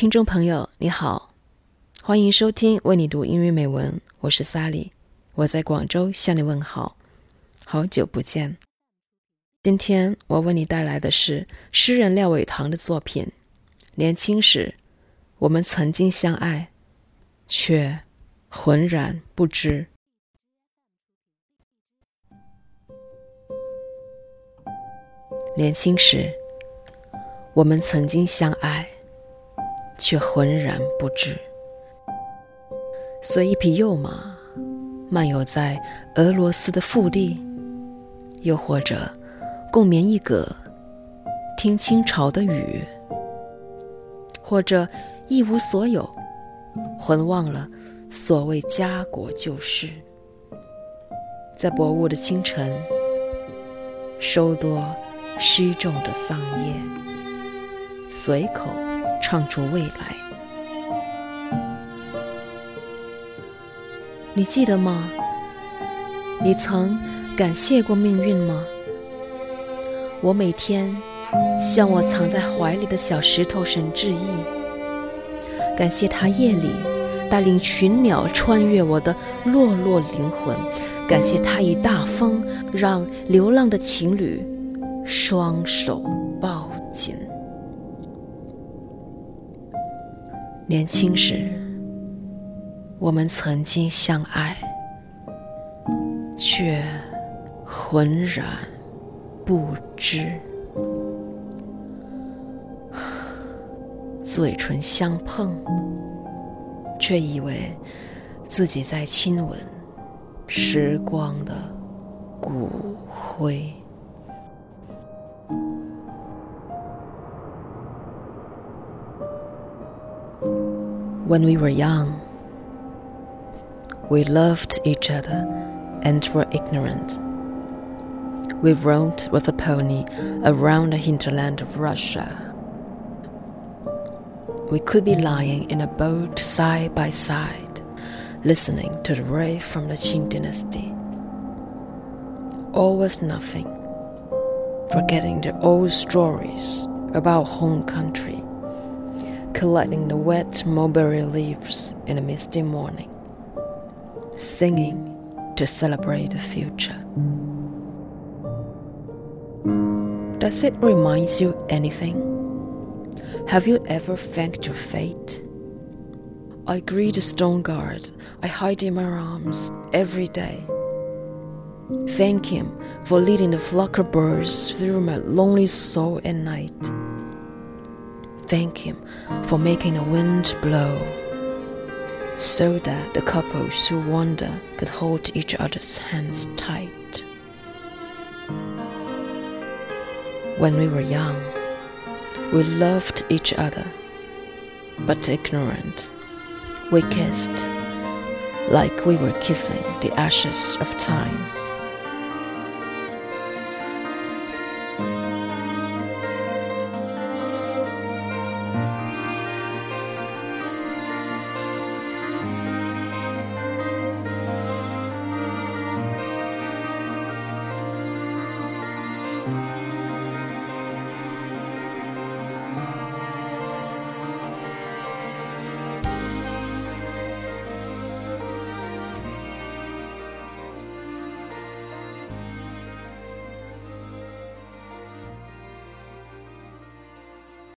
听众朋友，你好，欢迎收听为你读英语美文，我是萨莉，我在广州向你问好，好久不见。今天我为你带来的是诗人廖伟棠的作品。年轻时，我们曾经相爱，却浑然不知。年轻时，我们曾经相爱。却浑然不知，随一匹幼马漫游在俄罗斯的腹地，又或者共眠一阁，听清朝的雨，或者一无所有，浑忘了所谓家国旧事，在薄雾的清晨，收多失重的桑叶，随口。唱出未来，你记得吗？你曾感谢过命运吗？我每天向我藏在怀里的小石头神致意，感谢他夜里带领群鸟穿越我的落落灵魂，感谢他以大风让流浪的情侣双手抱紧。年轻时，我们曾经相爱，却浑然不知。嘴唇相碰，却以为自己在亲吻时光的骨灰。When we were young, we loved each other and were ignorant. We roamed with a pony around the hinterland of Russia. We could be lying in a boat side by side, listening to the rave from the Qing dynasty. All was nothing, forgetting the old stories about home country collecting the wet mulberry leaves in a misty morning, singing to celebrate the future. Does it remind you anything? Have you ever thanked your fate? I greet the stone guard I hide in my arms every day. Thank him for leading the flock of birds through my lonely soul at night thank him for making the wind blow so that the couples who wander could hold each other's hands tight. When we were young, we loved each other, but ignorant. We kissed like we were kissing the ashes of time.